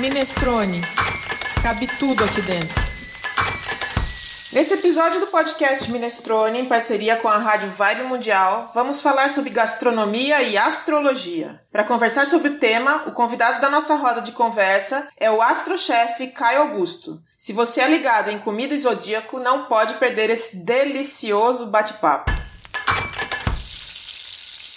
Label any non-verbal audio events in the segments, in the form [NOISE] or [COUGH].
Minestrone. Cabe tudo aqui dentro. Nesse episódio do podcast Minestrone, em parceria com a Rádio Vibe Mundial, vamos falar sobre gastronomia e astrologia. Para conversar sobre o tema, o convidado da nossa roda de conversa é o astrochefe Caio Augusto. Se você é ligado em comida e zodíaco, não pode perder esse delicioso bate-papo.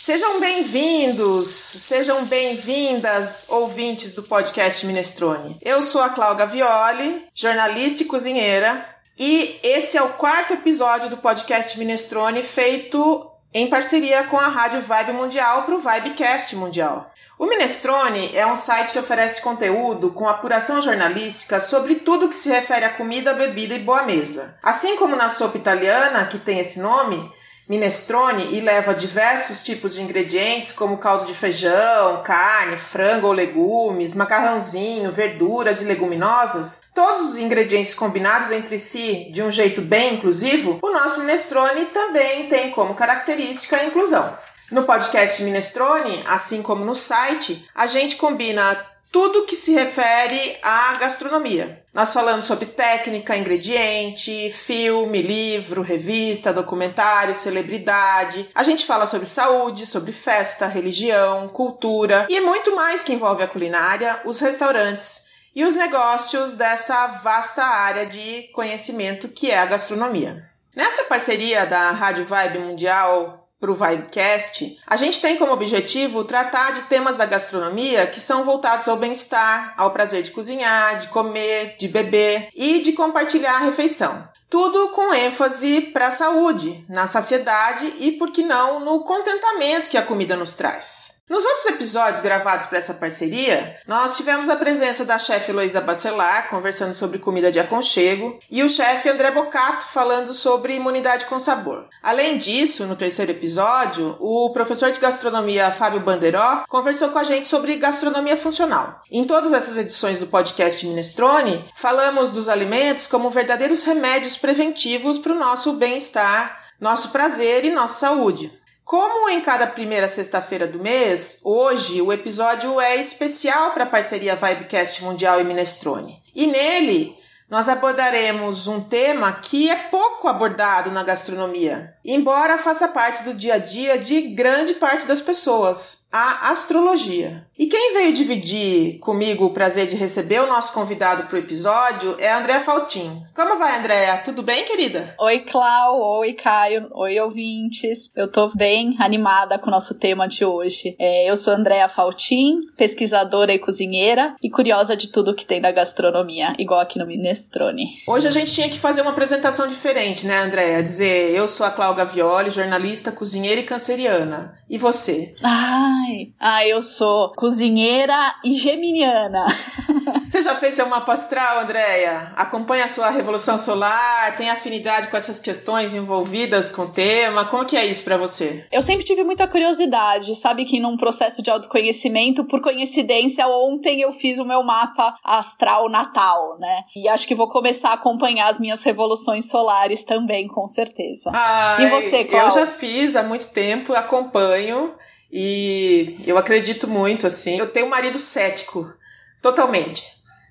Sejam bem-vindos, sejam bem-vindas, ouvintes do podcast Minestrone. Eu sou a Cláudia Violi, jornalista e cozinheira, e esse é o quarto episódio do podcast Minestrone feito em parceria com a Rádio Vibe Mundial para o Vibecast Mundial. O Minestrone é um site que oferece conteúdo com apuração jornalística sobre tudo que se refere a comida, bebida e boa mesa. Assim como na sopa italiana, que tem esse nome, minestrone e leva diversos tipos de ingredientes, como caldo de feijão, carne, frango ou legumes, macarrãozinho, verduras e leguminosas, todos os ingredientes combinados entre si de um jeito bem inclusivo, o nosso minestrone também tem como característica a inclusão. No podcast Minestrone, assim como no site, a gente combina tudo que se refere à gastronomia. Nós falamos sobre técnica, ingrediente, filme, livro, revista, documentário, celebridade. A gente fala sobre saúde, sobre festa, religião, cultura e muito mais que envolve a culinária, os restaurantes e os negócios dessa vasta área de conhecimento que é a gastronomia. Nessa parceria da Rádio Vibe Mundial para o Vibecast, a gente tem como objetivo tratar de temas da gastronomia que são voltados ao bem-estar, ao prazer de cozinhar, de comer, de beber e de compartilhar a refeição. Tudo com ênfase para a saúde, na saciedade e, por que não, no contentamento que a comida nos traz. Nos outros episódios gravados para essa parceria, nós tivemos a presença da chefe Heloísa Bacelar, conversando sobre comida de aconchego, e o chefe André Bocato, falando sobre imunidade com sabor. Além disso, no terceiro episódio, o professor de gastronomia Fábio Banderó conversou com a gente sobre gastronomia funcional. Em todas essas edições do podcast Minestrone, falamos dos alimentos como verdadeiros remédios preventivos para o nosso bem-estar, nosso prazer e nossa saúde. Como em cada primeira sexta-feira do mês, hoje o episódio é especial para a parceria Vibecast Mundial e Minestrone. E nele nós abordaremos um tema que é pouco abordado na gastronomia, embora faça parte do dia a dia de grande parte das pessoas, a astrologia. E quem veio dividir comigo o prazer de receber o nosso convidado para o episódio é a Andréa Faltin. Como vai, Andréa? Tudo bem, querida? Oi, Clau. Oi, Caio. Oi, ouvintes. Eu tô bem animada com o nosso tema de hoje. É, eu sou Andréa Faltin, pesquisadora e cozinheira e curiosa de tudo que tem da gastronomia, igual aqui no Minestrone. Hoje a gente tinha que fazer uma apresentação diferente, né, Andréa? Dizer, eu sou a Cláudia Gavioli, jornalista, cozinheira e canceriana. E você? Ai, ah, eu sou cozinheira e geminiana. [LAUGHS] Você já fez seu mapa astral, Andréia? Acompanha a sua revolução solar? Tem afinidade com essas questões envolvidas com o tema? Como que é isso para você? Eu sempre tive muita curiosidade, sabe que num processo de autoconhecimento, por coincidência, ontem eu fiz o meu mapa astral natal, né? E acho que vou começar a acompanhar as minhas revoluções solares também, com certeza. Ai, e você, Cláudia? Eu já fiz há muito tempo, acompanho. E eu acredito muito, assim. Eu tenho um marido cético, totalmente.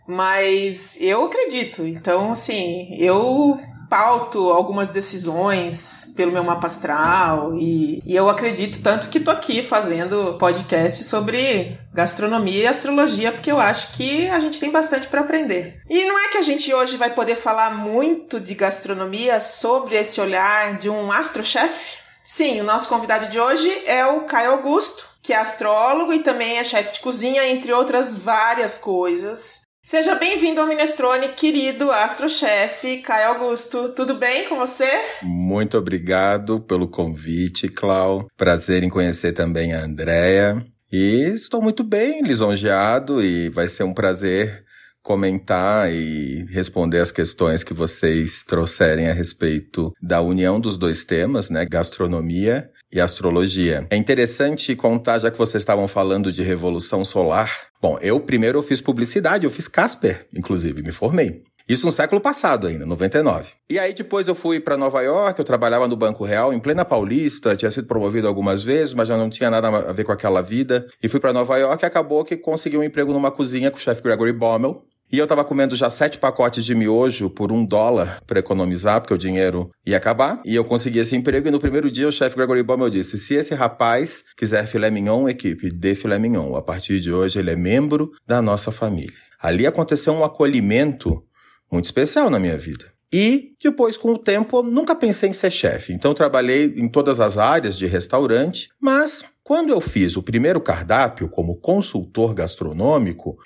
Mas eu acredito. Então, assim, eu pauto algumas decisões pelo meu mapa astral e, e, eu acredito tanto que tô aqui fazendo podcast sobre gastronomia e astrologia porque eu acho que a gente tem bastante para aprender. E não é que a gente hoje vai poder falar muito de gastronomia sobre esse olhar de um astrochefe? Sim, o nosso convidado de hoje é o Caio Augusto, que é astrólogo e também é chefe de cozinha, entre outras várias coisas. Seja bem-vindo ao Minestrone, querido astrochefe Caio Augusto. Tudo bem com você? Muito obrigado pelo convite, Clau. Prazer em conhecer também a Andrea. E estou muito bem, lisonjeado, e vai ser um prazer comentar e responder as questões que vocês trouxerem a respeito da união dos dois temas, né, gastronomia e astrologia. É interessante contar, já que vocês estavam falando de revolução solar. Bom, eu primeiro eu fiz publicidade, eu fiz Casper, inclusive, me formei. Isso no século passado ainda, 99. E aí depois eu fui para Nova York, eu trabalhava no Banco Real, em plena Paulista, tinha sido promovido algumas vezes, mas já não tinha nada a ver com aquela vida. E fui para Nova York e acabou que consegui um emprego numa cozinha com o chefe Gregory Bommel, e eu tava comendo já sete pacotes de miojo por um dólar para economizar, porque o dinheiro ia acabar. E eu consegui esse emprego. E no primeiro dia, o chefe Gregory Baumel disse: se esse rapaz quiser filé mignon, equipe, dê filé mignon. A partir de hoje, ele é membro da nossa família. Ali aconteceu um acolhimento muito especial na minha vida. E depois, com o tempo, eu nunca pensei em ser chefe. Então, trabalhei em todas as áreas de restaurante. Mas, quando eu fiz o primeiro cardápio como consultor gastronômico,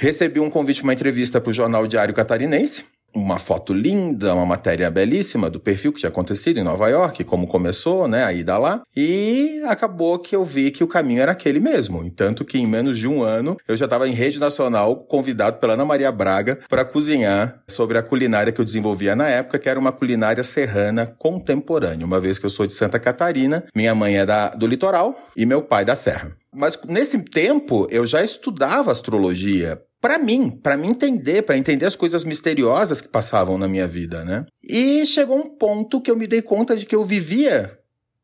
Recebi um convite uma entrevista para o Jornal Diário Catarinense. Uma foto linda, uma matéria belíssima do perfil que tinha acontecido em Nova York, como começou, né, a ida lá. E acabou que eu vi que o caminho era aquele mesmo. Tanto que em menos de um ano eu já estava em rede nacional convidado pela Ana Maria Braga para cozinhar sobre a culinária que eu desenvolvia na época, que era uma culinária serrana contemporânea. Uma vez que eu sou de Santa Catarina, minha mãe é da, do litoral e meu pai da Serra. Mas nesse tempo eu já estudava astrologia para mim, para me entender, para entender as coisas misteriosas que passavam na minha vida, né? E chegou um ponto que eu me dei conta de que eu vivia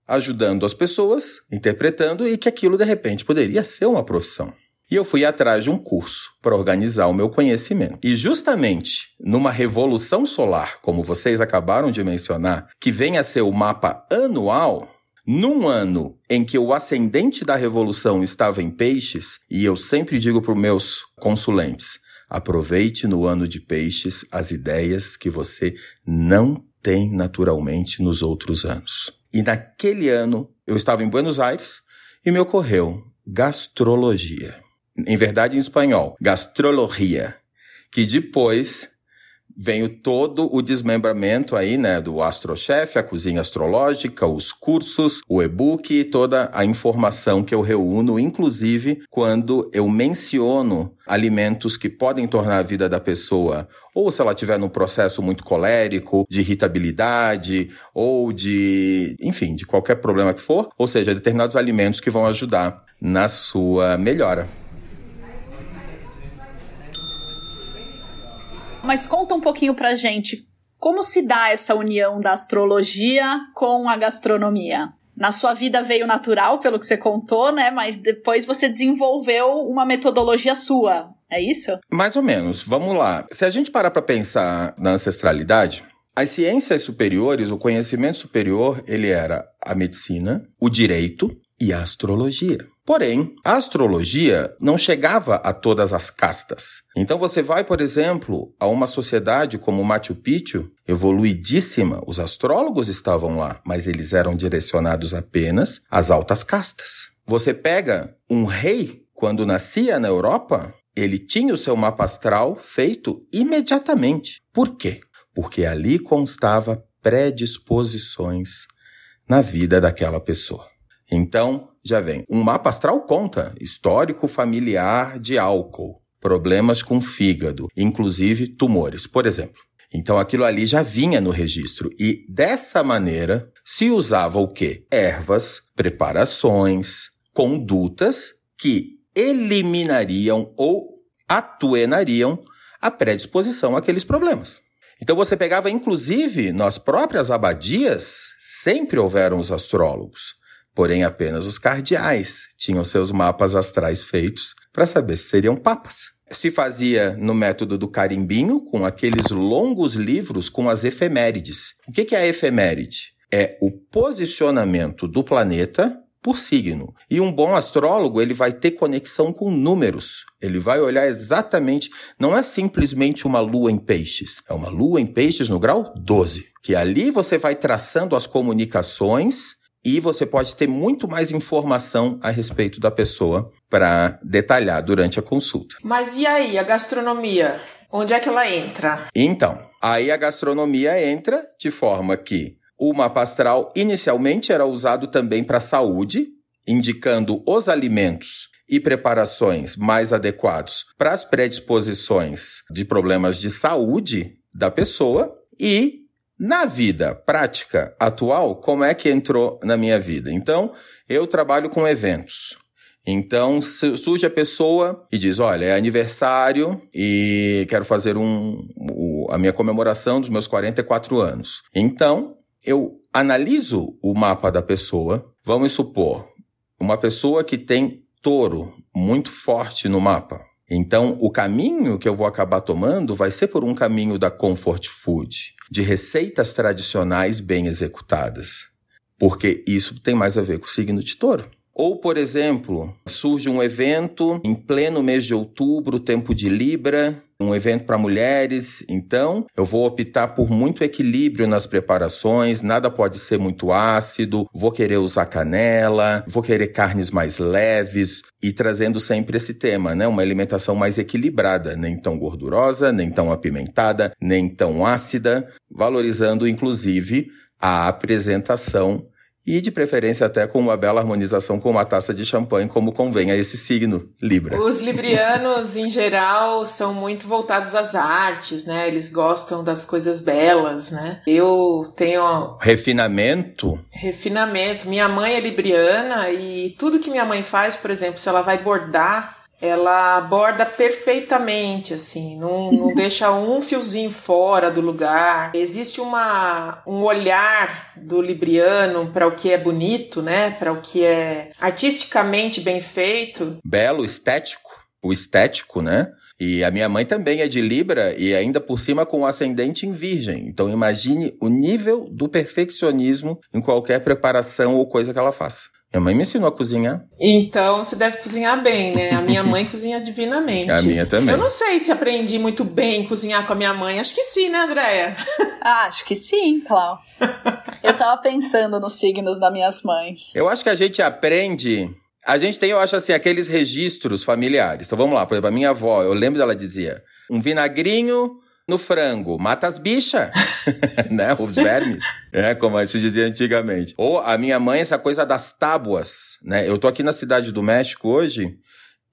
ajudando as pessoas, interpretando e que aquilo de repente poderia ser uma profissão. E eu fui atrás de um curso para organizar o meu conhecimento. E justamente numa revolução solar, como vocês acabaram de mencionar, que vem a ser o mapa anual, num ano em que o ascendente da revolução estava em peixes, e eu sempre digo para os meus consulentes, aproveite no ano de peixes as ideias que você não tem naturalmente nos outros anos. E naquele ano eu estava em Buenos Aires e me ocorreu gastrologia. Em verdade, em espanhol, gastrologia, que depois veio todo o desmembramento aí, né, do Astrochef, a cozinha astrológica, os cursos, o e-book toda a informação que eu reúno, inclusive quando eu menciono alimentos que podem tornar a vida da pessoa, ou se ela tiver num processo muito colérico, de irritabilidade, ou de, enfim, de qualquer problema que for, ou seja, determinados alimentos que vão ajudar na sua melhora. Mas conta um pouquinho pra gente como se dá essa união da astrologia com a gastronomia. Na sua vida veio natural, pelo que você contou, né? Mas depois você desenvolveu uma metodologia sua. É isso? Mais ou menos. Vamos lá. Se a gente parar para pensar na ancestralidade, as ciências superiores, o conhecimento superior, ele era a medicina, o direito e a astrologia. Porém, a astrologia não chegava a todas as castas. Então você vai, por exemplo, a uma sociedade como Machu Picchu, evoluidíssima, os astrólogos estavam lá, mas eles eram direcionados apenas às altas castas. Você pega um rei quando nascia na Europa, ele tinha o seu mapa astral feito imediatamente. Por quê? Porque ali constava predisposições na vida daquela pessoa. Então, já vem. Um mapa astral conta histórico familiar de álcool, problemas com fígado, inclusive tumores, por exemplo. Então aquilo ali já vinha no registro e dessa maneira se usava o quê? Ervas, preparações, condutas que eliminariam ou atuenariam a predisposição àqueles problemas. Então você pegava, inclusive, nas próprias abadias, sempre houveram os astrólogos. Porém, apenas os cardeais tinham seus mapas astrais feitos para saber se seriam papas. Se fazia no método do carimbinho, com aqueles longos livros com as efemérides. O que é a efeméride? É o posicionamento do planeta por signo. E um bom astrólogo, ele vai ter conexão com números. Ele vai olhar exatamente, não é simplesmente uma lua em peixes, é uma lua em peixes no grau 12, que ali você vai traçando as comunicações e você pode ter muito mais informação a respeito da pessoa para detalhar durante a consulta. Mas e aí, a gastronomia? Onde é que ela entra? Então, aí a gastronomia entra de forma que o mapa astral inicialmente era usado também para saúde, indicando os alimentos e preparações mais adequados para as predisposições de problemas de saúde da pessoa e na vida prática atual, como é que entrou na minha vida? Então, eu trabalho com eventos. Então surge a pessoa e diz: Olha, é aniversário e quero fazer um, a minha comemoração dos meus 44 anos. Então eu analiso o mapa da pessoa. Vamos supor, uma pessoa que tem touro muito forte no mapa. Então, o caminho que eu vou acabar tomando vai ser por um caminho da comfort food, de receitas tradicionais bem executadas, porque isso tem mais a ver com o signo de touro. Ou, por exemplo, surge um evento em pleno mês de outubro, tempo de Libra, um evento para mulheres, então eu vou optar por muito equilíbrio nas preparações, nada pode ser muito ácido, vou querer usar canela, vou querer carnes mais leves. E trazendo sempre esse tema, né? Uma alimentação mais equilibrada, nem tão gordurosa, nem tão apimentada, nem tão ácida, valorizando inclusive a apresentação e de preferência até com uma bela harmonização com uma taça de champanhe, como convém a esse signo Libra. Os librianos, em geral, são muito voltados às artes, né? Eles gostam das coisas belas, né? Eu tenho. Refinamento? Refinamento. Minha mãe é libriana e tudo que minha mãe faz, por exemplo, se ela vai bordar, ela aborda perfeitamente, assim, não, não [LAUGHS] deixa um fiozinho fora do lugar. Existe uma, um olhar do Libriano para o que é bonito, né? Para o que é artisticamente bem feito. Belo, estético. O estético, né? E a minha mãe também é de Libra e ainda por cima com o ascendente em Virgem. Então imagine o nível do perfeccionismo em qualquer preparação ou coisa que ela faça. Minha mãe me ensinou a cozinhar. Então você deve cozinhar bem, né? A minha mãe [LAUGHS] cozinha divinamente. A minha também. Eu não sei se aprendi muito bem cozinhar com a minha mãe. Acho que sim, né, Andréia? Ah, acho que sim, Clau. Eu tava pensando nos signos das minhas mães. Eu acho que a gente aprende. A gente tem, eu acho assim, aqueles registros familiares. Então vamos lá, por exemplo, a minha avó, eu lembro dela dizia: um vinagrinho no frango, mata as bichas, [LAUGHS] né? Os vermes, [LAUGHS] é como se dizia antigamente. Ou a minha mãe, essa coisa das tábuas, né? Eu tô aqui na cidade do México hoje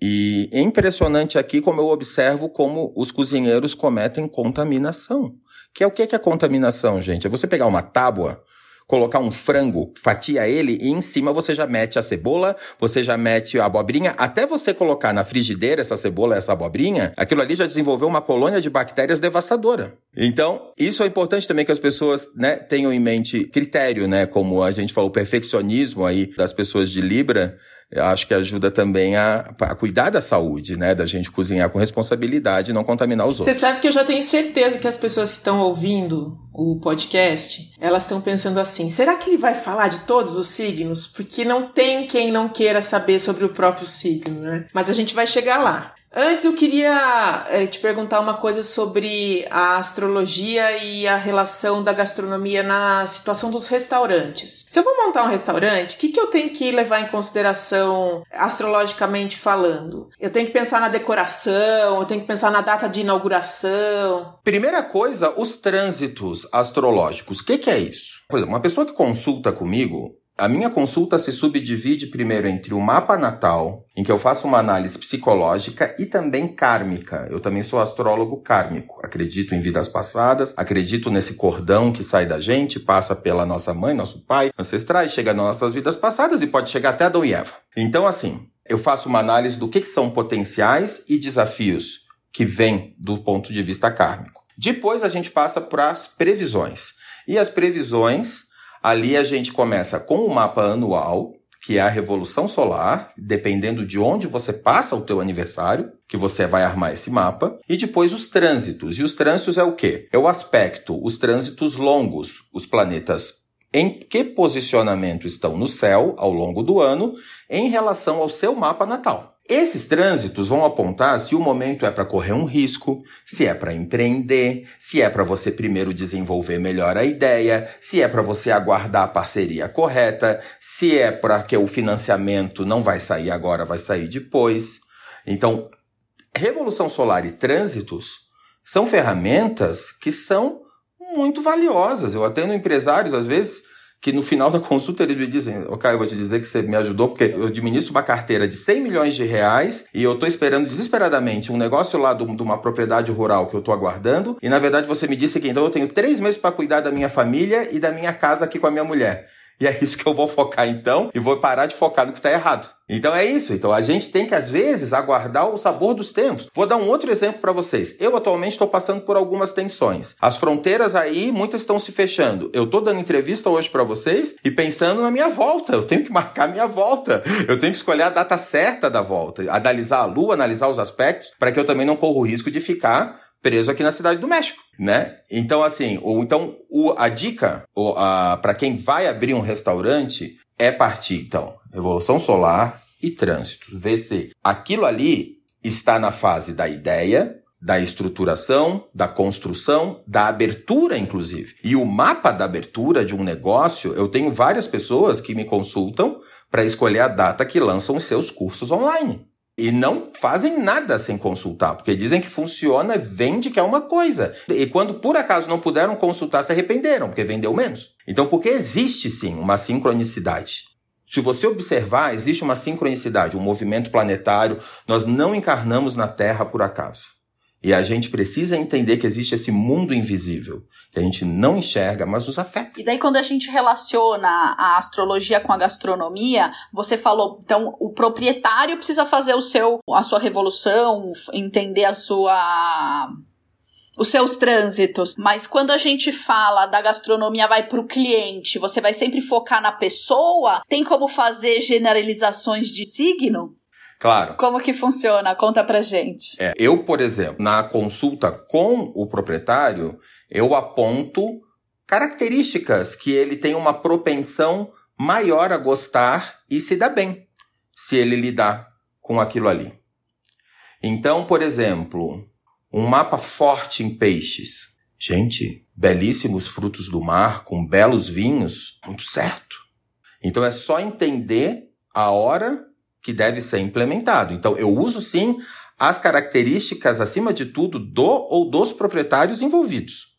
e é impressionante aqui como eu observo como os cozinheiros cometem contaminação. Que é o que é contaminação, gente? É você pegar uma tábua colocar um frango, fatia ele e em cima você já mete a cebola, você já mete a abobrinha, até você colocar na frigideira essa cebola, essa abobrinha, aquilo ali já desenvolveu uma colônia de bactérias devastadora. Então, isso é importante também que as pessoas, né, tenham em mente critério, né, como a gente falou, o perfeccionismo aí das pessoas de Libra, eu acho que ajuda também a, a, cuidar da saúde, né? Da gente cozinhar com responsabilidade e não contaminar os outros. Você sabe que eu já tenho certeza que as pessoas que estão ouvindo o podcast, elas estão pensando assim: será que ele vai falar de todos os signos? Porque não tem quem não queira saber sobre o próprio signo, né? Mas a gente vai chegar lá. Antes eu queria é, te perguntar uma coisa sobre a astrologia e a relação da gastronomia na situação dos restaurantes. Se eu vou montar um restaurante, o que, que eu tenho que levar em consideração astrologicamente falando? Eu tenho que pensar na decoração, eu tenho que pensar na data de inauguração. Primeira coisa, os trânsitos astrológicos. O que, que é isso? Por exemplo, uma pessoa que consulta comigo, a minha consulta se subdivide primeiro entre o mapa natal, em que eu faço uma análise psicológica e também kármica. Eu também sou astrólogo kármico. Acredito em vidas passadas, acredito nesse cordão que sai da gente, passa pela nossa mãe, nosso pai, ancestrais, chega nas nossas vidas passadas e pode chegar até Adão e Eva. Então, assim, eu faço uma análise do que são potenciais e desafios que vêm do ponto de vista kármico. Depois a gente passa para as previsões. E as previsões Ali a gente começa com o mapa anual, que é a revolução solar, dependendo de onde você passa o teu aniversário, que você vai armar esse mapa, e depois os trânsitos. E os trânsitos é o quê? É o aspecto, os trânsitos longos, os planetas em que posicionamento estão no céu ao longo do ano em relação ao seu mapa natal. Esses trânsitos vão apontar se o momento é para correr um risco, se é para empreender, se é para você primeiro desenvolver melhor a ideia, se é para você aguardar a parceria correta, se é para que o financiamento não vai sair agora, vai sair depois. Então, revolução solar e trânsitos são ferramentas que são muito valiosas. Eu atendo empresários, às vezes, que no final da consulta eles me dizem, ok, eu vou te dizer que você me ajudou porque eu administro uma carteira de 100 milhões de reais e eu tô esperando desesperadamente um negócio lá de uma propriedade rural que eu tô aguardando e na verdade você me disse que então eu tenho três meses para cuidar da minha família e da minha casa aqui com a minha mulher. E é isso que eu vou focar então, e vou parar de focar no que está errado. Então é isso. Então a gente tem que às vezes aguardar o sabor dos tempos. Vou dar um outro exemplo para vocês. Eu atualmente estou passando por algumas tensões. As fronteiras aí, muitas estão se fechando. Eu estou dando entrevista hoje para vocês e pensando na minha volta. Eu tenho que marcar minha volta. Eu tenho que escolher a data certa da volta, analisar a lua, analisar os aspectos, para que eu também não corra o risco de ficar preso aqui na cidade do México, né? Então, assim, ou então o, a dica para quem vai abrir um restaurante é partir, então, evolução solar e trânsito. Ver se aquilo ali está na fase da ideia, da estruturação, da construção, da abertura, inclusive. E o mapa da abertura de um negócio, eu tenho várias pessoas que me consultam para escolher a data que lançam os seus cursos online. E não fazem nada sem consultar, porque dizem que funciona, vende que é uma coisa. E quando por acaso não puderam consultar, se arrependeram, porque vendeu menos. Então, porque existe sim uma sincronicidade. Se você observar, existe uma sincronicidade, um movimento planetário. Nós não encarnamos na Terra por acaso. E a gente precisa entender que existe esse mundo invisível, que a gente não enxerga, mas nos afeta. E daí, quando a gente relaciona a astrologia com a gastronomia, você falou, então, o proprietário precisa fazer o seu, a sua revolução, entender a sua os seus trânsitos. Mas quando a gente fala da gastronomia vai para o cliente, você vai sempre focar na pessoa? Tem como fazer generalizações de signo? Claro. Como que funciona? Conta pra gente. É, eu, por exemplo, na consulta com o proprietário, eu aponto características que ele tem uma propensão maior a gostar e se dá bem se ele lidar com aquilo ali. Então, por exemplo, um mapa forte em peixes. Gente, belíssimos frutos do mar com belos vinhos, muito certo. Então é só entender a hora que deve ser implementado. Então, eu uso sim as características, acima de tudo, do ou dos proprietários envolvidos.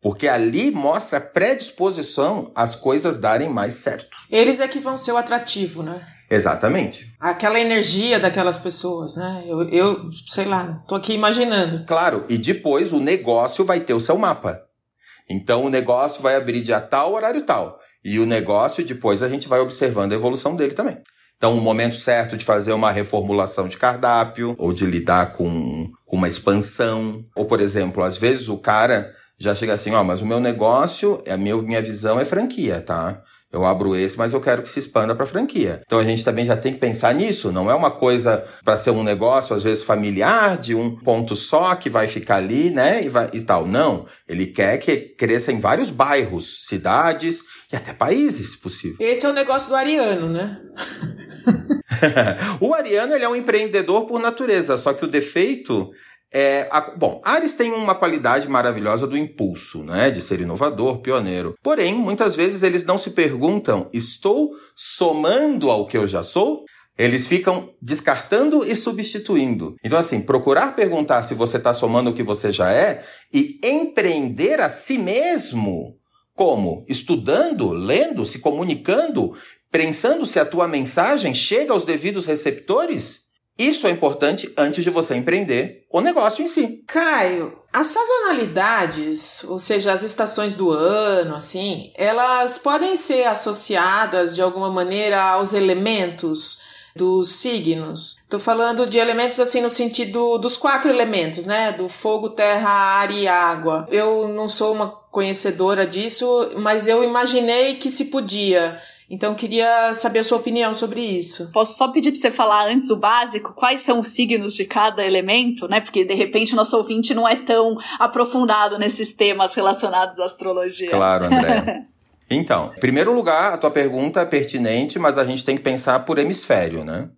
Porque ali mostra a predisposição às coisas darem mais certo. Eles é que vão ser o atrativo, né? Exatamente. Aquela energia daquelas pessoas, né? Eu, eu sei lá, tô aqui imaginando. Claro, e depois o negócio vai ter o seu mapa. Então o negócio vai abrir dia tal, horário tal. E o negócio, depois a gente vai observando a evolução dele também. Então, o momento certo de fazer uma reformulação de cardápio, ou de lidar com, com uma expansão. Ou, por exemplo, às vezes o cara já chega assim, ó, mas o meu negócio, a minha, minha visão é franquia, tá? Eu abro esse, mas eu quero que se expanda para franquia. Então a gente também já tem que pensar nisso. Não é uma coisa para ser um negócio às vezes familiar de um ponto só que vai ficar ali, né? E, vai, e tal. Não. Ele quer que cresça em vários bairros, cidades e até países, se possível. Esse é o negócio do Ariano, né? [LAUGHS] o Ariano ele é um empreendedor por natureza, só que o defeito é, a, bom, Ares tem uma qualidade maravilhosa do impulso, né, de ser inovador, pioneiro. Porém, muitas vezes eles não se perguntam: estou somando ao que eu já sou? Eles ficam descartando e substituindo. Então, assim, procurar perguntar se você está somando o que você já é e empreender a si mesmo. Como? Estudando, lendo, se comunicando, pensando se a tua mensagem chega aos devidos receptores? Isso é importante antes de você empreender o negócio em si. Caio, as sazonalidades, ou seja, as estações do ano, assim, elas podem ser associadas de alguma maneira aos elementos dos signos. Tô falando de elementos assim no sentido dos quatro elementos, né? Do fogo, terra, ar e água. Eu não sou uma conhecedora disso, mas eu imaginei que se podia. Então, queria saber a sua opinião sobre isso. Posso só pedir para você falar antes o básico, quais são os signos de cada elemento, né? Porque de repente o nosso ouvinte não é tão aprofundado nesses temas relacionados à astrologia. Claro, André. [LAUGHS] então, em primeiro lugar, a tua pergunta é pertinente, mas a gente tem que pensar por hemisfério, né?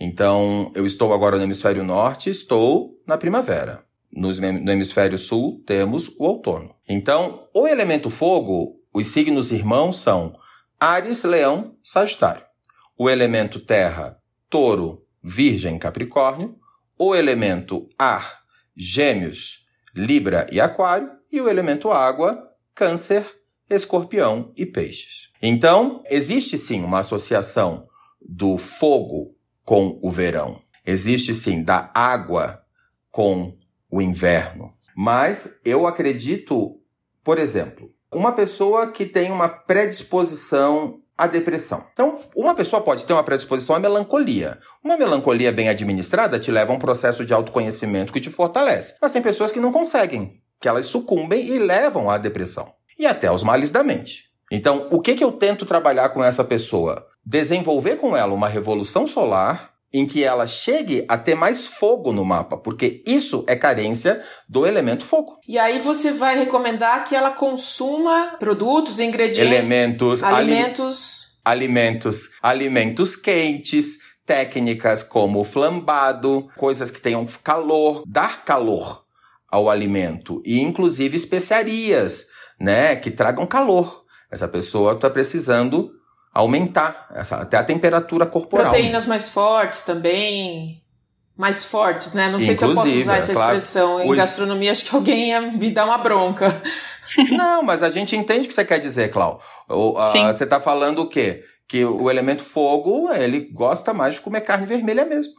Então, eu estou agora no hemisfério norte, estou na primavera. No hemisfério sul, temos o outono. Então, o elemento fogo, os signos irmãos são Ares, Leão, Sagitário. O elemento terra, Touro, Virgem, Capricórnio. O elemento ar, Gêmeos, Libra e Aquário. E o elemento água, Câncer, Escorpião e Peixes. Então, existe sim uma associação do fogo com o verão. Existe sim da água com o inverno. Mas eu acredito, por exemplo, uma pessoa que tem uma predisposição a depressão. Então, uma pessoa pode ter uma predisposição à melancolia. Uma melancolia bem administrada te leva a um processo de autoconhecimento que te fortalece. Mas tem pessoas que não conseguem, que elas sucumbem e levam à depressão. E até aos males da mente. Então, o que, que eu tento trabalhar com essa pessoa? Desenvolver com ela uma revolução solar em que ela chegue a ter mais fogo no mapa, porque isso é carência do elemento fogo. E aí você vai recomendar que ela consuma produtos, ingredientes, elementos, alimentos, ali, alimentos, alimentos quentes, técnicas como flambado, coisas que tenham calor, dar calor ao alimento e inclusive especiarias, né, que tragam calor. Essa pessoa está precisando aumentar essa, até a temperatura corporal. Proteínas mais fortes também. Mais fortes, né? Não sei Inclusive, se eu posso usar essa claro, expressão. Em os... gastronomia, acho que alguém ia me dar uma bronca. [LAUGHS] Não, mas a gente entende o que você quer dizer, Clau. O, a, você está falando o quê? Que o elemento fogo, ele gosta mais de comer carne vermelha mesmo.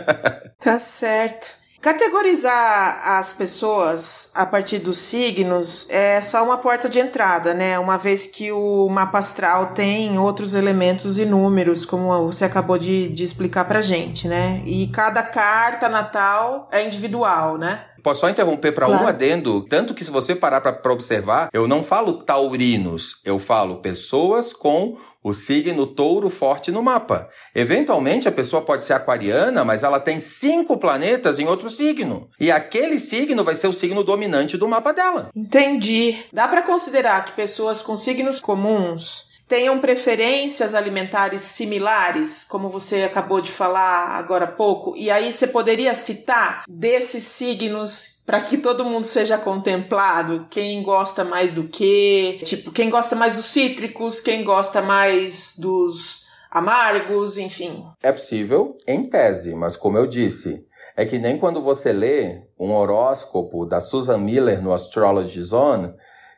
[LAUGHS] tá certo. Categorizar as pessoas a partir dos signos é só uma porta de entrada, né? Uma vez que o mapa astral tem outros elementos e números, como você acabou de, de explicar pra gente, né? E cada carta natal é individual, né? Posso só interromper para claro. um adendo? Tanto que se você parar para observar, eu não falo taurinos, eu falo pessoas com o signo touro forte no mapa. Eventualmente a pessoa pode ser aquariana, mas ela tem cinco planetas em outro signo. E aquele signo vai ser o signo dominante do mapa dela. Entendi. Dá para considerar que pessoas com signos comuns tenham preferências alimentares similares, como você acabou de falar agora há pouco, e aí você poderia citar desses signos para que todo mundo seja contemplado, quem gosta mais do que, tipo, quem gosta mais dos cítricos, quem gosta mais dos amargos, enfim. É possível em tese, mas como eu disse, é que nem quando você lê um horóscopo da Susan Miller no Astrology Zone,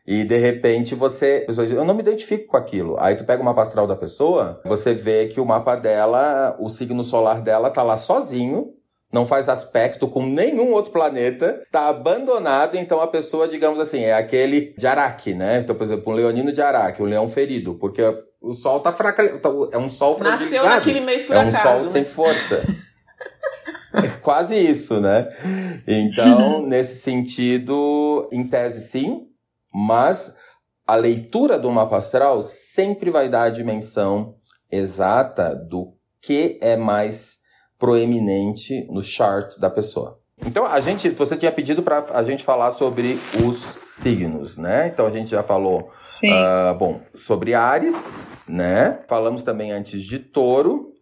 e de repente você. Eu não me identifico com aquilo. Aí tu pega o mapa astral da pessoa, você vê que o mapa dela, o signo solar dela tá lá sozinho, não faz aspecto com nenhum outro planeta, tá abandonado, então a pessoa, digamos assim, é aquele de Araque, né? Então, por exemplo, um leonino de Araque, um leão ferido, porque o sol tá fraco, tá, é um sol fragilizado. Nasceu naquele mês por é acaso. Um sol né? sem força. é quase isso, né? Então, [LAUGHS] nesse sentido, em tese sim, mas a leitura do mapa astral sempre vai dar a dimensão exata do que é mais proeminente no chart da pessoa. Então, a gente, você tinha pedido para a gente falar sobre os signos, né? Então, a gente já falou, uh, bom, sobre Ares, né? Falamos também antes de Touro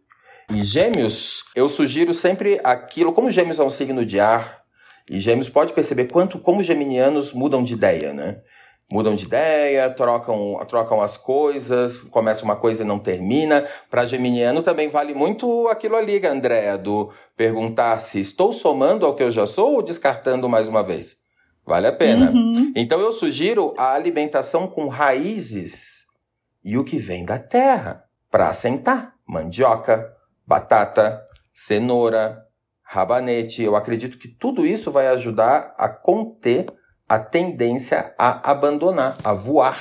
e Gêmeos. Eu sugiro sempre aquilo, como Gêmeos é um signo de ar, e Gêmeos pode perceber quanto como geminianos mudam de ideia, né? Mudam de ideia, trocam, trocam as coisas, começa uma coisa e não termina. Para geminiano também vale muito aquilo ali, Andréa, do perguntar se estou somando ao que eu já sou ou descartando mais uma vez. Vale a pena. Uhum. Então eu sugiro a alimentação com raízes e o que vem da terra para assentar. Mandioca, batata, cenoura, rabanete. Eu acredito que tudo isso vai ajudar a conter a tendência a abandonar, a voar.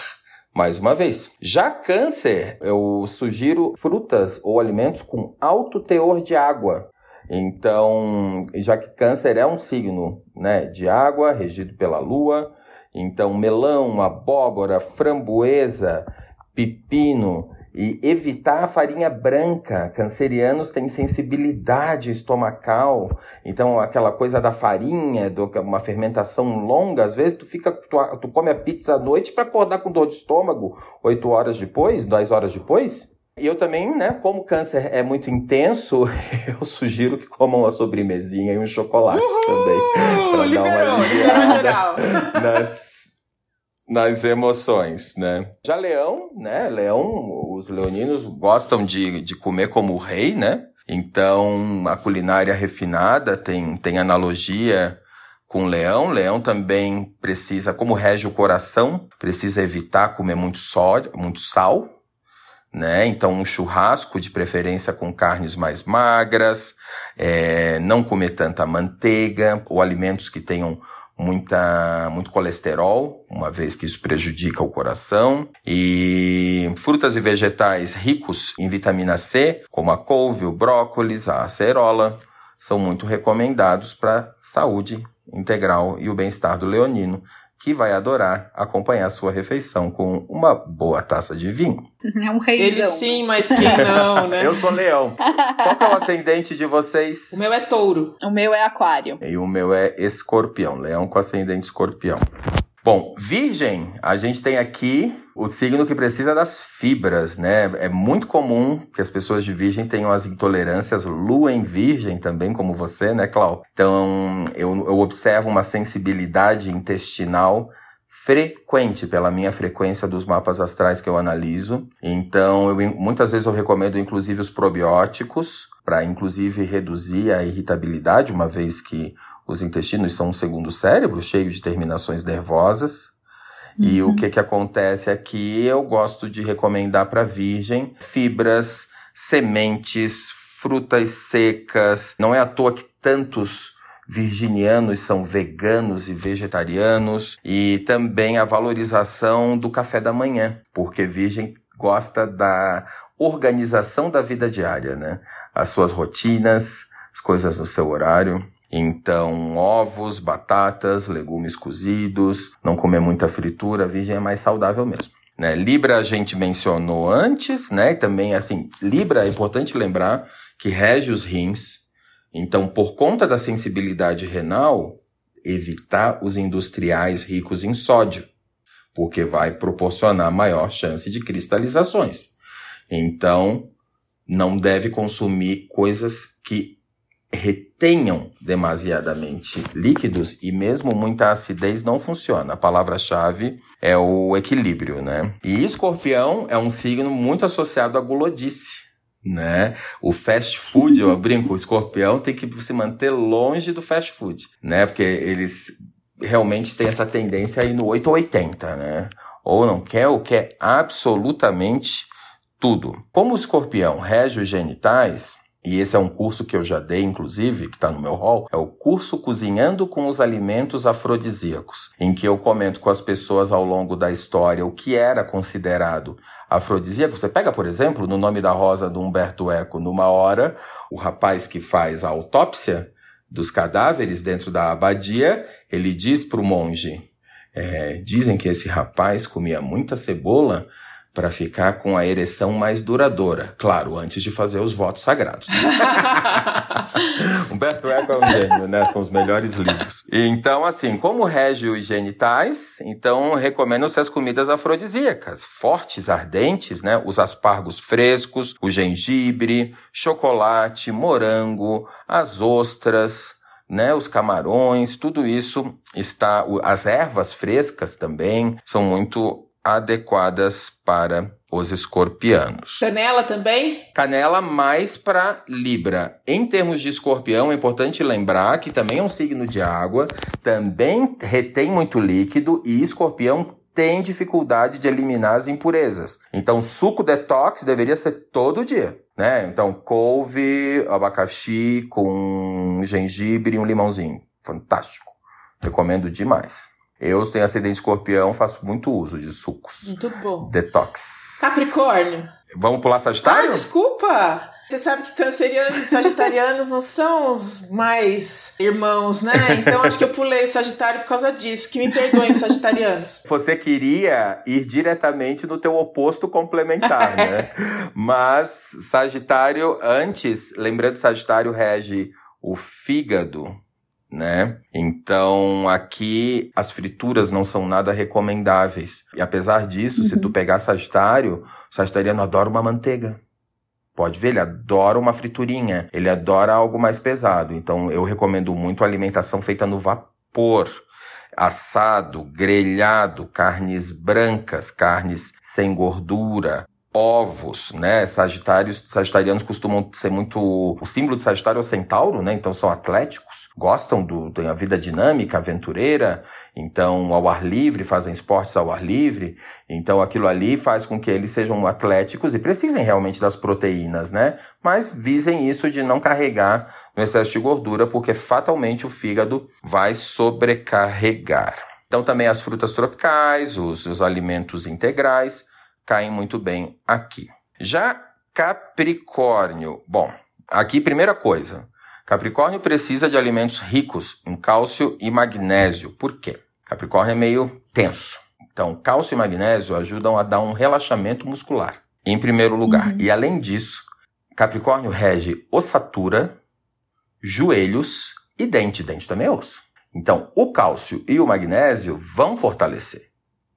Mais uma vez. Já câncer, eu sugiro frutas ou alimentos com alto teor de água. Então, já que câncer é um signo né, de água, regido pela lua, então melão, abóbora, framboesa, pepino, e evitar a farinha branca. Cancerianos têm sensibilidade estomacal, então aquela coisa da farinha, do, uma fermentação longa, às vezes tu fica, tu, tu come a pizza à noite para acordar com dor de estômago oito horas depois, dez horas depois. E eu também, né, como o câncer é muito intenso, [LAUGHS] eu sugiro que comam uma sobremesinha e um chocolate Uhul! também. Liberou, dar uma liberou geral. [LAUGHS] Nas, nas emoções, né? Já Leão, né? Leão, os leoninos gostam de, de comer como o rei, né? Então, a culinária refinada tem, tem analogia com leão. Leão também precisa, como rege o coração, precisa evitar comer muito sódio, muito sal, né? Então, um churrasco de preferência com carnes mais magras, é, não comer tanta manteiga ou alimentos que tenham muita, muito colesterol, uma vez que isso prejudica o coração, e frutas e vegetais ricos em vitamina C, como a couve, o brócolis, a acerola, são muito recomendados para saúde integral e o bem-estar do leonino, que vai adorar acompanhar sua refeição com uma boa taça de vinho. É um reizão. Ele sim, mas quem não, né? [LAUGHS] Eu sou leão. Qual que é o ascendente de vocês? O meu é touro. O meu é aquário. E o meu é escorpião, leão com ascendente escorpião. Bom, virgem, a gente tem aqui o signo que precisa das fibras, né? É muito comum que as pessoas de virgem tenham as intolerâncias, lua em virgem também, como você, né, Clau? Então, eu, eu observo uma sensibilidade intestinal frequente pela minha frequência dos mapas astrais que eu analiso. Então, eu, muitas vezes eu recomendo inclusive os probióticos para inclusive reduzir a irritabilidade, uma vez que os intestinos são um segundo cérebro, cheio de terminações nervosas. Uhum. E o uhum. que, que acontece aqui? Eu gosto de recomendar para virgem fibras, sementes, frutas secas. Não é à toa que tantos virginianos são veganos e vegetarianos. E também a valorização do café da manhã, porque virgem gosta da organização da vida diária, né? As suas rotinas, as coisas no seu horário. Então, ovos, batatas, legumes cozidos, não comer muita fritura, virgem é mais saudável mesmo. Né? Libra a gente mencionou antes, né? Também, assim, Libra é importante lembrar que rege os rins. Então, por conta da sensibilidade renal, evitar os industriais ricos em sódio, porque vai proporcionar maior chance de cristalizações. Então, não deve consumir coisas que retenham demasiadamente líquidos e mesmo muita acidez não funciona. A palavra-chave é o equilíbrio, né? E escorpião é um signo muito associado à gulodice. Né? O fast food, eu brinco, o escorpião tem que se manter longe do fast food, né? Porque eles realmente têm essa tendência aí no 8 ou 80, né? Ou não quer ou quer absolutamente tudo. Como o escorpião rege os genitais, e esse é um curso que eu já dei, inclusive, que está no meu hall, é o curso Cozinhando com os Alimentos Afrodisíacos, em que eu comento com as pessoas ao longo da história o que era considerado afrodisíaco. Você pega, por exemplo, no nome da rosa do Humberto Eco, numa hora, o rapaz que faz a autópsia dos cadáveres dentro da abadia, ele diz para o monge: é, dizem que esse rapaz comia muita cebola para ficar com a ereção mais duradoura. Claro, antes de fazer os votos sagrados. [LAUGHS] Humberto Eco é um gênio, né? São os melhores livros. Então, assim, como rege os genitais, então recomendo-se as comidas afrodisíacas, fortes, ardentes, né? Os aspargos frescos, o gengibre, chocolate, morango, as ostras, né, os camarões, tudo isso está, as ervas frescas também são muito adequadas para os escorpianos. Canela também? Canela mais para Libra. Em termos de escorpião, é importante lembrar que também é um signo de água, também retém muito líquido e escorpião tem dificuldade de eliminar as impurezas. Então, suco detox deveria ser todo dia, né? Então, couve, abacaxi com gengibre e um limãozinho. Fantástico. Recomendo demais. Eu tenho ascendente escorpião, faço muito uso de sucos. Muito bom. Detox. Capricórnio. Vamos pular Sagitário? Ah, desculpa! Você sabe que cancerianos e sagitarianos não são os mais irmãos, né? Então acho que eu pulei o Sagitário por causa disso. Que me perdoem, sagitarianos. Você queria ir diretamente no teu oposto complementar, né? [LAUGHS] Mas Sagitário, antes, lembrando, Sagitário rege o fígado, né? Então, aqui as frituras não são nada recomendáveis. E apesar disso, uhum. se tu uhum. pegar Sagitário, o Sagitariano adora uma manteiga. Pode ver, ele adora uma friturinha, ele adora algo mais pesado. Então, eu recomendo muito a alimentação feita no vapor. Assado, grelhado, carnes brancas, carnes sem gordura, ovos, né? Sagitários, sagitarianos costumam ser muito. O símbolo de Sagitário é o centauro, né? Então são atléticos, gostam do, da vida dinâmica, aventureira, então ao ar livre, fazem esportes ao ar livre. Então aquilo ali faz com que eles sejam atléticos e precisem realmente das proteínas, né? Mas visem isso de não carregar no excesso de gordura, porque fatalmente o fígado vai sobrecarregar. Então também as frutas tropicais, os, os alimentos integrais caem muito bem aqui. Já Capricórnio, bom, aqui primeira coisa, Capricórnio precisa de alimentos ricos em cálcio e magnésio. Por quê? Capricórnio é meio tenso. Então, cálcio e magnésio ajudam a dar um relaxamento muscular, em primeiro lugar. Uhum. E além disso, Capricórnio rege ossatura, joelhos e dente. Dente também é osso. Então, o cálcio e o magnésio vão fortalecer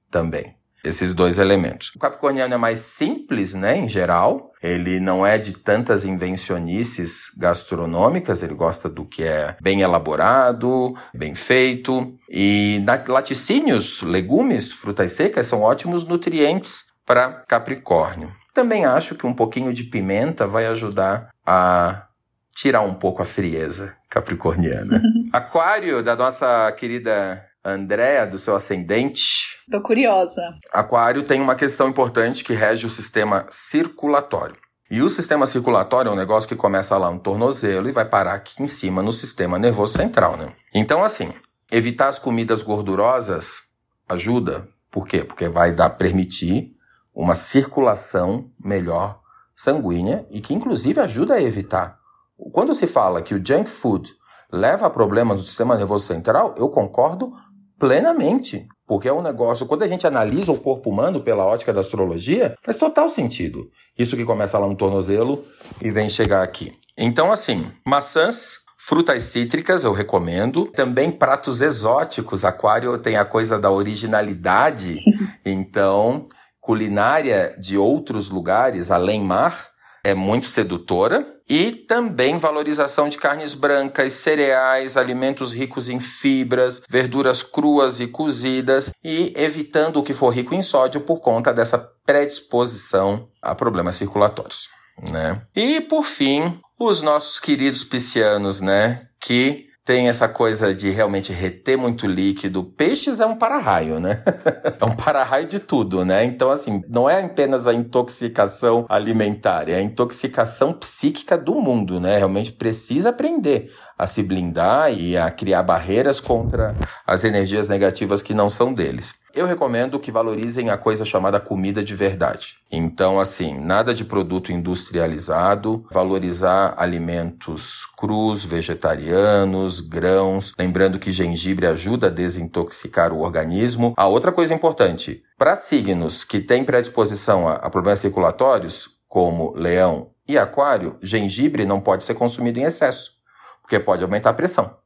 também esses dois elementos. O capricorniano é mais simples, né, em geral. Ele não é de tantas invencionices gastronômicas, ele gosta do que é bem elaborado, bem feito. E laticínios, legumes, frutas secas são ótimos nutrientes para Capricórnio. Também acho que um pouquinho de pimenta vai ajudar a tirar um pouco a frieza capricorniana. [LAUGHS] Aquário, da nossa querida Andréa, do seu ascendente. Tô curiosa. Aquário tem uma questão importante que rege o sistema circulatório. E o sistema circulatório é um negócio que começa lá no tornozelo e vai parar aqui em cima no sistema nervoso central, né? Então, assim, evitar as comidas gordurosas ajuda. Por quê? Porque vai dar permitir uma circulação melhor sanguínea e que inclusive ajuda a evitar. Quando se fala que o junk food leva a problemas do sistema nervoso central, eu concordo plenamente. Porque é um negócio, quando a gente analisa o corpo humano pela ótica da astrologia, faz total sentido. Isso que começa lá no tornozelo e vem chegar aqui. Então, assim, maçãs, frutas cítricas eu recomendo. Também pratos exóticos. Aquário tem a coisa da originalidade. [LAUGHS] Então, culinária de outros lugares, além mar, é muito sedutora e também valorização de carnes brancas, cereais, alimentos ricos em fibras, verduras cruas e cozidas e evitando o que for rico em sódio por conta dessa predisposição a problemas circulatórios, né? E por fim, os nossos queridos piscianos, né, que tem essa coisa de realmente reter muito líquido. Peixes é um para-raio, né? [LAUGHS] é um para-raio de tudo, né? Então, assim, não é apenas a intoxicação alimentar, é a intoxicação psíquica do mundo, né? Realmente precisa aprender a se blindar e a criar barreiras contra as energias negativas que não são deles. Eu recomendo que valorizem a coisa chamada comida de verdade. Então, assim, nada de produto industrializado, valorizar alimentos crus, vegetarianos, grãos. Lembrando que gengibre ajuda a desintoxicar o organismo. A outra coisa importante, para signos que têm predisposição a, a problemas circulatórios, como leão e aquário, gengibre não pode ser consumido em excesso, porque pode aumentar a pressão.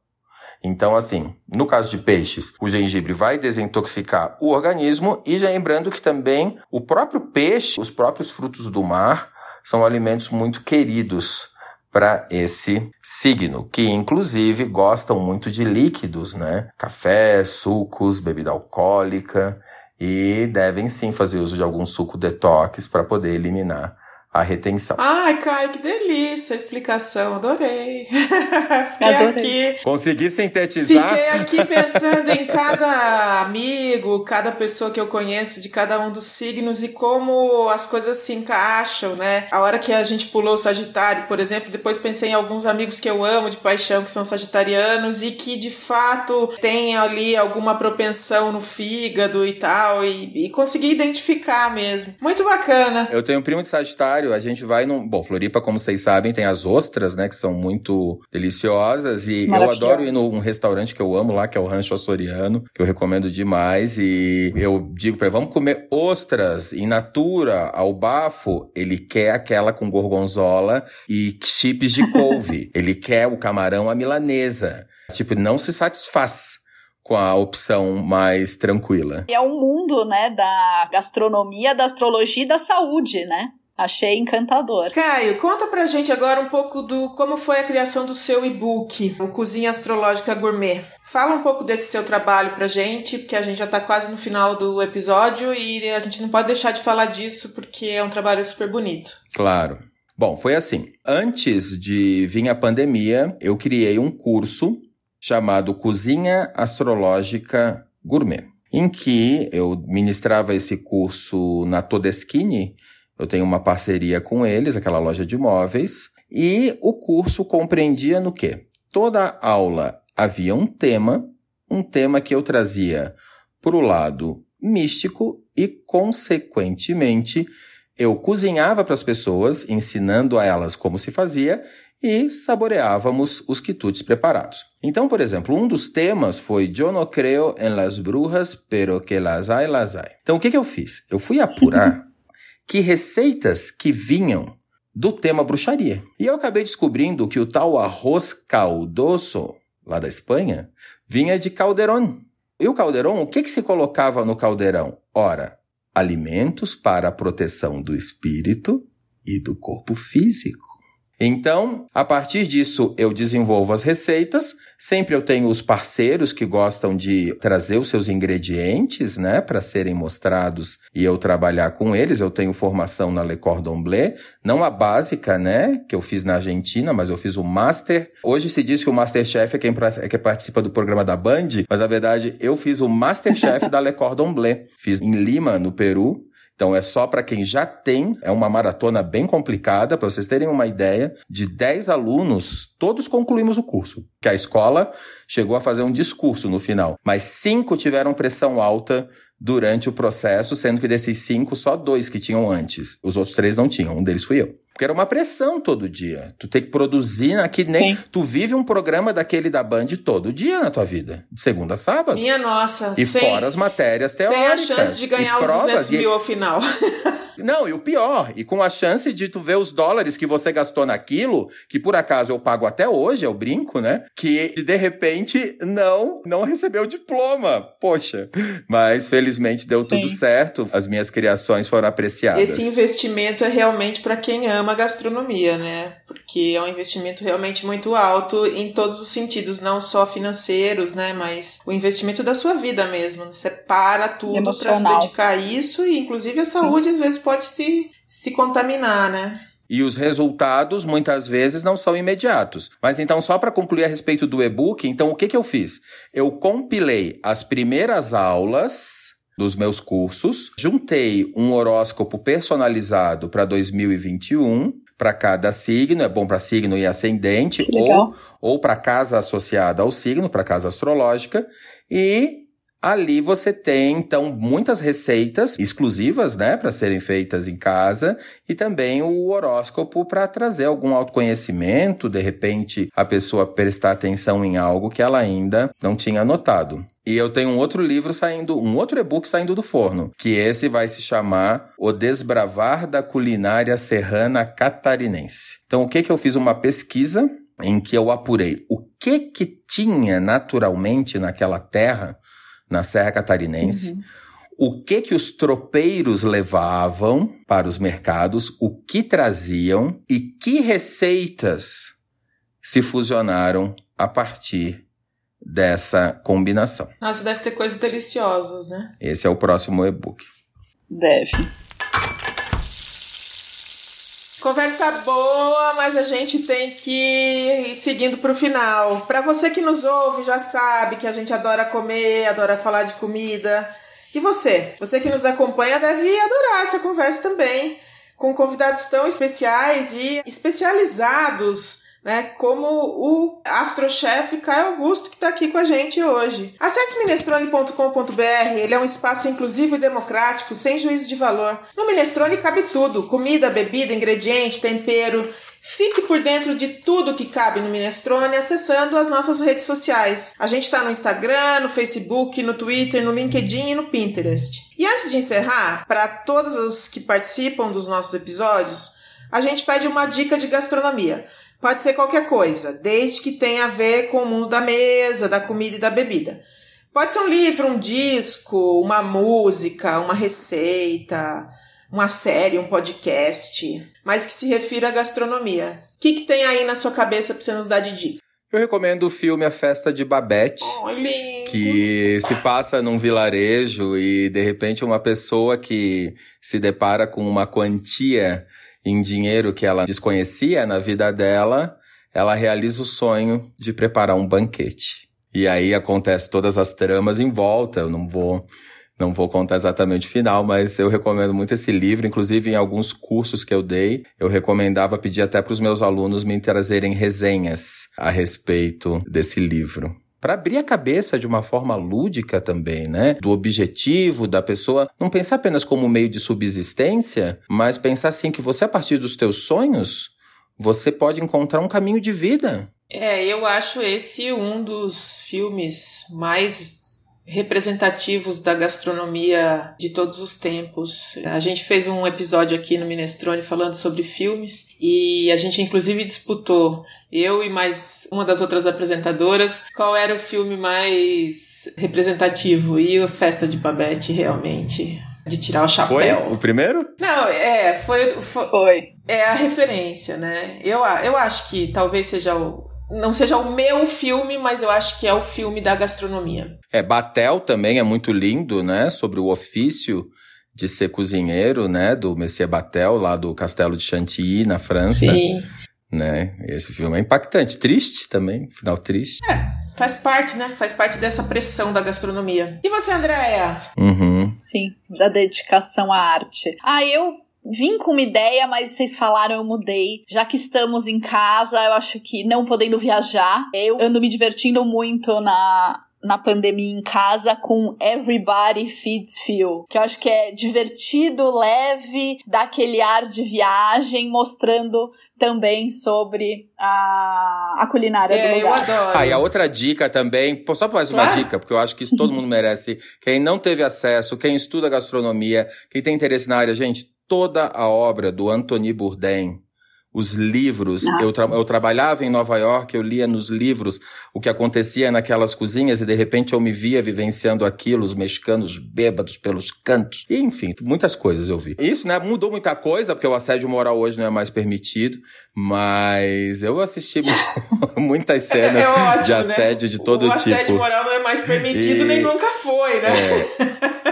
Então, assim, no caso de peixes, o gengibre vai desintoxicar o organismo e já lembrando que também o próprio peixe, os próprios frutos do mar, são alimentos muito queridos para esse signo, que inclusive gostam muito de líquidos, né? Café, sucos, bebida alcoólica e devem sim fazer uso de algum suco detox para poder eliminar a retenção. Ai, Kai, que delícia a explicação, adorei. [LAUGHS] Fiquei adorei. aqui. Consegui sintetizar. Fiquei aqui pensando em cada amigo, cada pessoa que eu conheço, de cada um dos signos e como as coisas se encaixam, né? A hora que a gente pulou o Sagitário, por exemplo, depois pensei em alguns amigos que eu amo de paixão, que são sagitarianos e que de fato têm ali alguma propensão no fígado e tal, e, e consegui identificar mesmo. Muito bacana. Eu tenho um primo de Sagitário a gente vai num. Bom, Floripa, como vocês sabem, tem as ostras, né? Que são muito deliciosas. E eu adoro ir num restaurante que eu amo lá, que é o Rancho Açoriano, que eu recomendo demais. E eu digo pra ele, vamos comer ostras in natura, ao bafo. Ele quer aquela com gorgonzola e chips de couve. [LAUGHS] ele quer o camarão à milanesa. Tipo, não se satisfaz com a opção mais tranquila. E é um mundo, né, da gastronomia, da astrologia e da saúde, né? Achei encantador. Caio, conta pra gente agora um pouco do como foi a criação do seu e-book, o Cozinha Astrológica Gourmet. Fala um pouco desse seu trabalho pra gente, porque a gente já tá quase no final do episódio e a gente não pode deixar de falar disso porque é um trabalho super bonito. Claro. Bom, foi assim. Antes de vir a pandemia, eu criei um curso chamado Cozinha Astrológica Gourmet, em que eu ministrava esse curso na Todeschini. Eu tenho uma parceria com eles, aquela loja de móveis, e o curso compreendia no quê? Toda aula havia um tema, um tema que eu trazia para o lado místico e, consequentemente, eu cozinhava para as pessoas, ensinando a elas como se fazia e saboreávamos os quitutes preparados. Então, por exemplo, um dos temas foi Eu no creo en las brujas, pero que las hay, las hay. Então, o que, que eu fiz? Eu fui apurar [LAUGHS] que receitas que vinham do tema bruxaria. E eu acabei descobrindo que o tal arroz caldoso, lá da Espanha, vinha de caldeirão. E o caldeirão, o que, que se colocava no caldeirão? Ora, alimentos para a proteção do espírito e do corpo físico. Então, a partir disso, eu desenvolvo as receitas. Sempre eu tenho os parceiros que gostam de trazer os seus ingredientes, né, para serem mostrados e eu trabalhar com eles. Eu tenho formação na Le Cordon Bleu, não a básica, né, que eu fiz na Argentina, mas eu fiz o Master. Hoje se diz que o Masterchef é quem, é quem participa do programa da Band, mas na verdade eu fiz o Masterchef [LAUGHS] da Le Cordon Bleu. Fiz em Lima, no Peru, então é só para quem já tem, é uma maratona bem complicada, para vocês terem uma ideia, de 10 alunos, todos concluímos o curso, que a escola chegou a fazer um discurso no final, mas cinco tiveram pressão alta durante o processo, sendo que desses cinco, só dois que tinham antes. Os outros três não tinham, um deles fui eu. Porque era uma pressão todo dia. Tu tem que produzir aqui nem. Sim. Tu vive um programa daquele da Band todo dia na tua vida. De segunda a sábado. Minha nossa. E sem, fora as matérias teóricas. Sem a chance de ganhar os provas, 200 mil ao final. [LAUGHS] Não, e o pior, e com a chance de tu ver os dólares que você gastou naquilo, que por acaso eu pago até hoje, eu brinco, né? Que de repente não, não recebeu o diploma. Poxa. Mas felizmente deu Sim. tudo certo, as minhas criações foram apreciadas. Esse investimento é realmente para quem ama gastronomia, né? Porque é um investimento realmente muito alto em todos os sentidos, não só financeiros, né? Mas o investimento da sua vida mesmo. Você para tudo para se dedicar a isso e inclusive a saúde Sim. às vezes pode se, se contaminar, né? E os resultados muitas vezes não são imediatos. Mas então, só para concluir a respeito do e-book, então o que, que eu fiz? Eu compilei as primeiras aulas dos meus cursos, juntei um horóscopo personalizado para 2021 para cada signo, é bom para signo e ascendente, ou, ou para casa associada ao signo, para casa astrológica, e Ali você tem, então, muitas receitas exclusivas, né, para serem feitas em casa e também o horóscopo para trazer algum autoconhecimento, de repente a pessoa prestar atenção em algo que ela ainda não tinha notado. E eu tenho um outro livro saindo, um outro e-book saindo do forno, que esse vai se chamar O Desbravar da Culinária Serrana Catarinense. Então, o que que eu fiz uma pesquisa em que eu apurei o que que tinha naturalmente naquela terra na Serra Catarinense. Uhum. O que que os tropeiros levavam para os mercados, o que traziam e que receitas se fusionaram a partir dessa combinação. Nossa, deve ter coisas deliciosas, né? Esse é o próximo e-book. Deve. Conversa boa, mas a gente tem que ir seguindo para o final. Para você que nos ouve, já sabe que a gente adora comer, adora falar de comida. E você? Você que nos acompanha deve adorar essa conversa também, com convidados tão especiais e especializados né? Como o astrochefe Caio Augusto, que está aqui com a gente hoje. Acesse minestrone.com.br, ele é um espaço inclusivo e democrático, sem juízo de valor. No Minestrone cabe tudo: comida, bebida, ingrediente, tempero. Fique por dentro de tudo que cabe no Minestrone acessando as nossas redes sociais. A gente está no Instagram, no Facebook, no Twitter, no LinkedIn e no Pinterest. E antes de encerrar, para todos os que participam dos nossos episódios, a gente pede uma dica de gastronomia. Pode ser qualquer coisa, desde que tenha a ver com o mundo da mesa, da comida e da bebida. Pode ser um livro, um disco, uma música, uma receita, uma série, um podcast, mas que se refira à gastronomia. O que, que tem aí na sua cabeça para você nos dar de dica? Eu recomendo o filme A Festa de Babette. Oh. Que se passa num vilarejo e de repente uma pessoa que se depara com uma quantia em dinheiro que ela desconhecia na vida dela, ela realiza o sonho de preparar um banquete. E aí acontece todas as tramas em volta. Eu não vou não vou contar exatamente o final, mas eu recomendo muito esse livro. Inclusive, em alguns cursos que eu dei, eu recomendava pedir até para os meus alunos me trazerem resenhas a respeito desse livro para abrir a cabeça de uma forma lúdica também, né? Do objetivo da pessoa não pensar apenas como meio de subsistência, mas pensar assim que você a partir dos teus sonhos, você pode encontrar um caminho de vida. É, eu acho esse um dos filmes mais representativos da gastronomia de todos os tempos. A gente fez um episódio aqui no Minestrone falando sobre filmes e a gente inclusive disputou, eu e mais uma das outras apresentadoras, qual era o filme mais representativo e o Festa de Babette realmente de tirar o chapéu. Foi o primeiro? Não, é, foi, foi, foi. É a referência, né? Eu, eu acho que talvez seja o, não seja o meu filme, mas eu acho que é o filme da gastronomia. É, Batel também é muito lindo, né? Sobre o ofício de ser cozinheiro, né? Do Monsieur Batel, lá do Castelo de Chantilly, na França. Sim. Né? Esse filme é impactante, triste também, final triste. É, faz parte, né? Faz parte dessa pressão da gastronomia. E você, Andréia? Uhum. Sim, da dedicação à arte. Ah, eu vim com uma ideia, mas vocês falaram, eu mudei. Já que estamos em casa, eu acho que não podendo viajar, eu ando me divertindo muito na na pandemia em casa com Everybody Feeds Phil, que eu acho que é divertido, leve, dá aquele ar de viagem, mostrando também sobre a, a culinária é, do lugar. Eu adoro. Ah, e a outra dica também, só mais uma dica, porque eu acho que isso todo mundo merece. Quem não teve acesso, quem estuda gastronomia, quem tem interesse na área, gente, toda a obra do Anthony Bourdain, os livros, eu, tra- eu trabalhava em Nova York, eu lia nos livros o que acontecia naquelas cozinhas e de repente eu me via vivenciando aquilo, os mexicanos bêbados pelos cantos. E, enfim, muitas coisas eu vi. Isso, né, mudou muita coisa, porque o assédio moral hoje não é mais permitido, mas eu assisti [LAUGHS] muitas cenas é ótimo, de assédio né? de todo o tipo. O assédio moral não é mais permitido, E- nem nunca foi, né? É, [LAUGHS]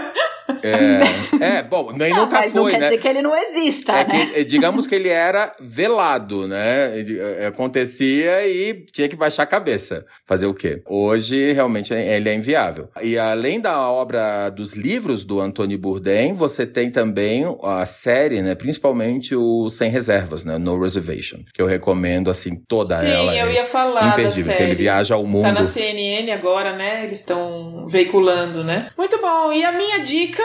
é bom, [LAUGHS] nem Não, nunca mas não foi, quer né? dizer que ele não exista, É né? que, eh, digamos que ele era velado, né? Eh, Acontecia e tinha que baixar a cabeça. Fazer o quê? Hoje, realmente, ele é inviável. E além da obra dos livros do Anthony Bourdain, você tem também a série, né? Principalmente o Sem Reservas, né? No Reservation. Que eu recomendo, assim, toda Sim, ela. eu é ia falar da imperdível, série. que ele viaja ao mundo. Tá na CNN agora, né? Eles estão veiculando, né? Muito bom. E a minha dica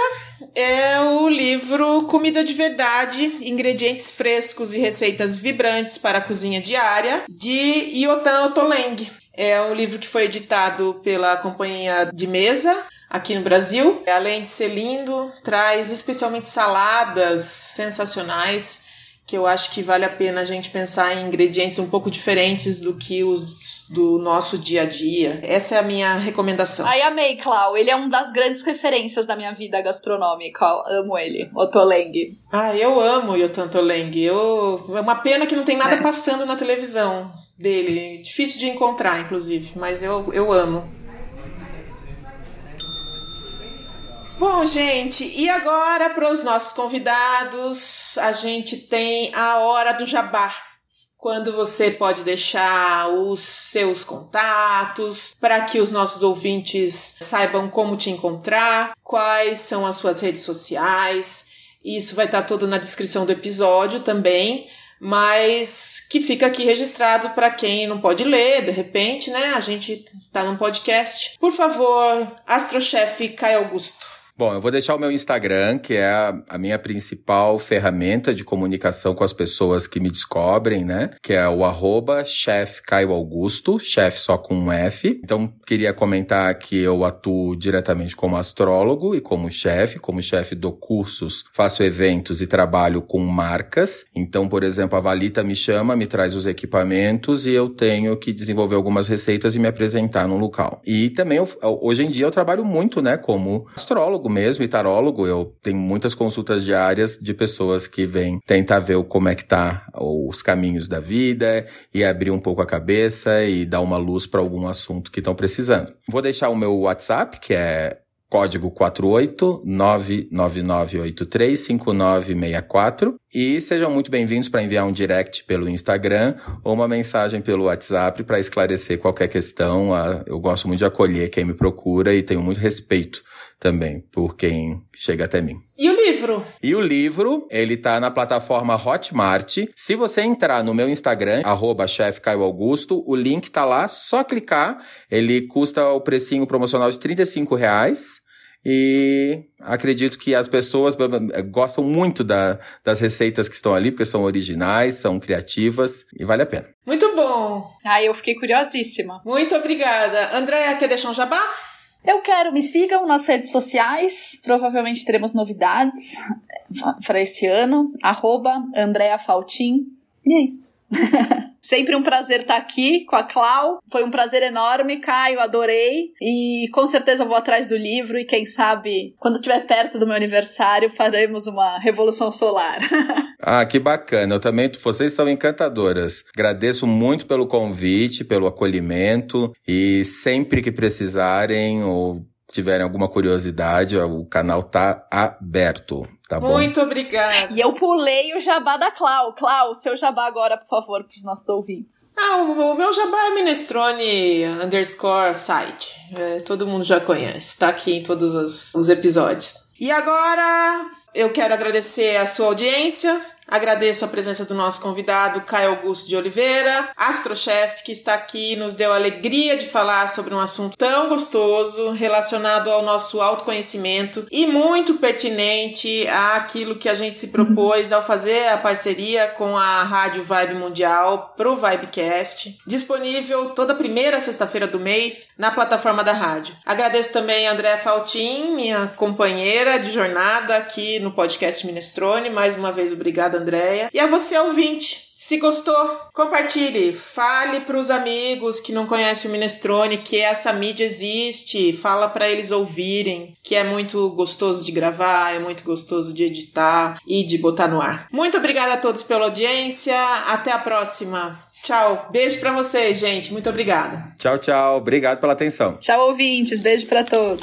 é o livro Comida de Verdade, Ingredientes Frescos e Receitas Vibrantes para a Cozinha Diária, de Yotan Otoleng. É um livro que foi editado pela Companhia de Mesa, aqui no Brasil. Além de ser lindo, traz especialmente saladas sensacionais que eu acho que vale a pena a gente pensar em ingredientes um pouco diferentes do que os do nosso dia a dia. Essa é a minha recomendação. Ai, amei, Clau. Ele é uma das grandes referências da minha vida gastronômica. Amo ele. Otoleng. Ah, eu amo o Yotan Toleng. Eu... É uma pena que não tem nada passando na televisão dele. Difícil de encontrar, inclusive, mas eu, eu amo. Bom, gente, e agora para os nossos convidados, a gente tem a hora do jabá. Quando você pode deixar os seus contatos para que os nossos ouvintes saibam como te encontrar, quais são as suas redes sociais. Isso vai estar tudo na descrição do episódio também, mas que fica aqui registrado para quem não pode ler, de repente, né? A gente tá num podcast. Por favor, Astrochef Caio Augusto. Bom, eu vou deixar o meu Instagram, que é a, minha principal ferramenta de comunicação com as pessoas que me descobrem, né? Que é o arroba chef Caio Augusto, só com um F. Então, queria comentar que eu atuo diretamente como astrólogo e como chefe. Como chefe dou cursos, faço eventos e trabalho com marcas. Então, por exemplo, a Valita me chama, me traz os equipamentos e eu tenho que desenvolver algumas receitas e me apresentar no local. E também, eu- hoje em dia, eu trabalho muito, né? Como astrólogo mesmo e tarólogo. Eu tenho muitas consultas diárias de pessoas que vêm tentar ver como é que tá os caminhos da vida e abrir um pouco a cabeça e dar uma luz para algum assunto que estão precisando. Vou deixar o meu WhatsApp, que é código 48999835964 e sejam muito bem-vindos para enviar um direct pelo Instagram ou uma mensagem pelo WhatsApp para esclarecer qualquer questão. Ah, eu gosto muito de acolher quem me procura e tenho muito respeito também por quem chega até mim. E o livro? E o livro, ele tá na plataforma Hotmart. Se você entrar no meu Instagram, arroba Augusto, o link tá lá, só clicar. Ele custa o precinho promocional de 35 reais. E acredito que as pessoas gostam muito da, das receitas que estão ali, porque são originais, são criativas e vale a pena. Muito bom! Ah, eu fiquei curiosíssima. Muito obrigada. Andréa, quer deixar um jabá? Eu quero, me sigam nas redes sociais. Provavelmente teremos novidades para esse ano. Andrea Faltin. E é isso. [LAUGHS] Sempre um prazer estar aqui com a Clau. Foi um prazer enorme, Caio, adorei. E com certeza vou atrás do livro e quem sabe, quando estiver perto do meu aniversário, faremos uma revolução solar. [LAUGHS] ah, que bacana. Eu também, vocês são encantadoras. Agradeço muito pelo convite, pelo acolhimento e sempre que precisarem ou tiverem alguma curiosidade, o canal tá aberto. Tá bom? Muito obrigada. E eu pulei o jabá da Clau. Clau, seu jabá agora, por favor, para os nossos ouvintes. Ah, o, o, meu jabá é minestrone underscore site. É, todo mundo já conhece. Tá aqui em todos os, os episódios. E agora eu quero agradecer a sua audiência. Agradeço a presença do nosso convidado, Caio Augusto de Oliveira, astrochef, que está aqui nos deu a alegria de falar sobre um assunto tão gostoso relacionado ao nosso autoconhecimento e muito pertinente àquilo que a gente se propôs ao fazer a parceria com a Rádio Vibe Mundial pro Vibecast, disponível toda primeira sexta-feira do mês na plataforma da rádio. Agradeço também a Andréa Faltin, minha companheira de jornada aqui no podcast Minestrone. Mais uma vez, obrigada obrigada, Andréia. E a você, ouvinte. Se gostou, compartilhe, fale para os amigos que não conhecem o Minestrone que essa mídia existe, fala para eles ouvirem, que é muito gostoso de gravar, é muito gostoso de editar e de botar no ar. Muito obrigada a todos pela audiência, até a próxima. Tchau, beijo para vocês, gente. Muito obrigada. Tchau, tchau. Obrigado pela atenção. Tchau, ouvintes. Beijo para todos.